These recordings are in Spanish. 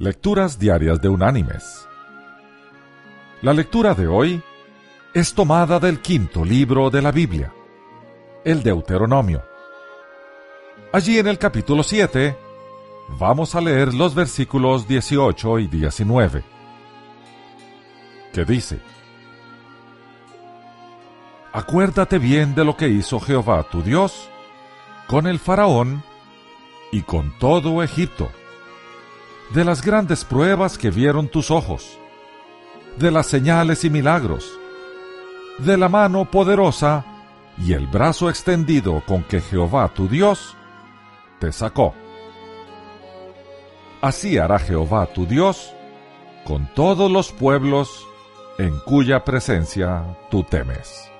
Lecturas Diarias de Unánimes. La lectura de hoy es tomada del quinto libro de la Biblia, el Deuteronomio. Allí en el capítulo 7 vamos a leer los versículos 18 y 19, que dice, Acuérdate bien de lo que hizo Jehová tu Dios con el faraón y con todo Egipto, de las grandes pruebas que vieron tus ojos, de las señales y milagros, de la mano poderosa y el brazo extendido con que Jehová tu Dios te sacó. Así hará Jehová tu Dios con todos los pueblos en cuya presencia tú temes.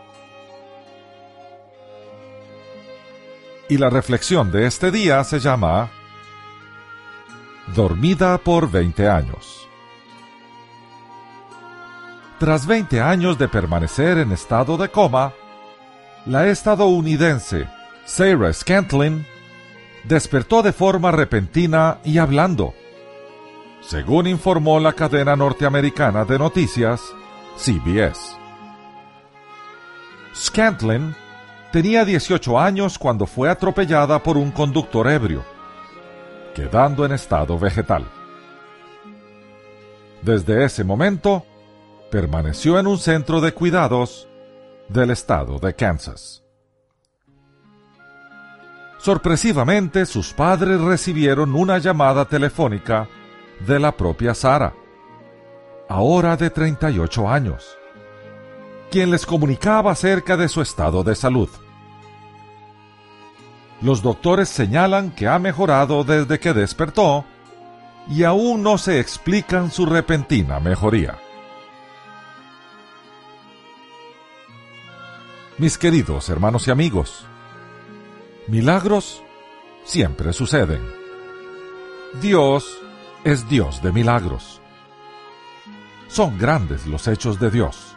Y la reflexión de este día se llama Dormida por 20 años. Tras 20 años de permanecer en estado de coma, la estadounidense Sarah Scantlin despertó de forma repentina y hablando, según informó la cadena norteamericana de noticias CBS. Scantlin tenía 18 años cuando fue atropellada por un conductor ebrio, quedando en estado vegetal. Desde ese momento, permaneció en un centro de cuidados del estado de Kansas. Sorpresivamente, sus padres recibieron una llamada telefónica de la propia Sara, ahora de 38 años, quien les comunicaba acerca de su estado de salud. Los doctores señalan que ha mejorado desde que despertó y aún no se explican su repentina mejoría. Mis queridos hermanos y amigos, milagros siempre suceden. Dios es Dios de milagros. Son grandes los hechos de Dios.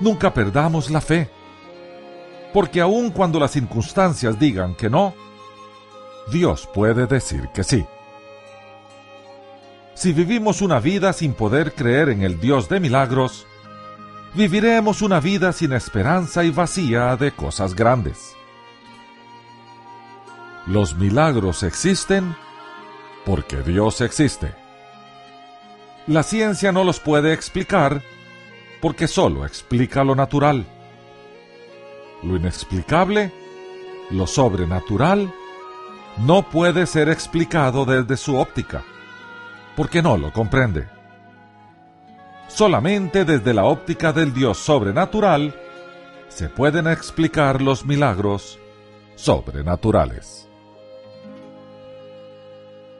Nunca perdamos la fe, porque aun cuando las circunstancias digan que no, Dios puede decir que sí. Si vivimos una vida sin poder creer en el Dios de milagros, viviremos una vida sin esperanza y vacía de cosas grandes. Los milagros existen porque Dios existe. La ciencia no los puede explicar porque solo explica lo natural. Lo inexplicable, lo sobrenatural, no puede ser explicado desde su óptica, porque no lo comprende. Solamente desde la óptica del Dios sobrenatural se pueden explicar los milagros sobrenaturales.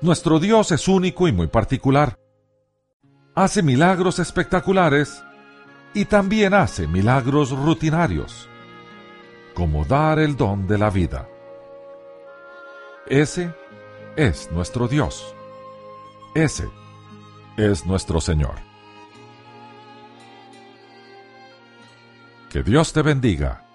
Nuestro Dios es único y muy particular. Hace milagros espectaculares y también hace milagros rutinarios, como dar el don de la vida. Ese es nuestro Dios. Ese es nuestro Señor. Que Dios te bendiga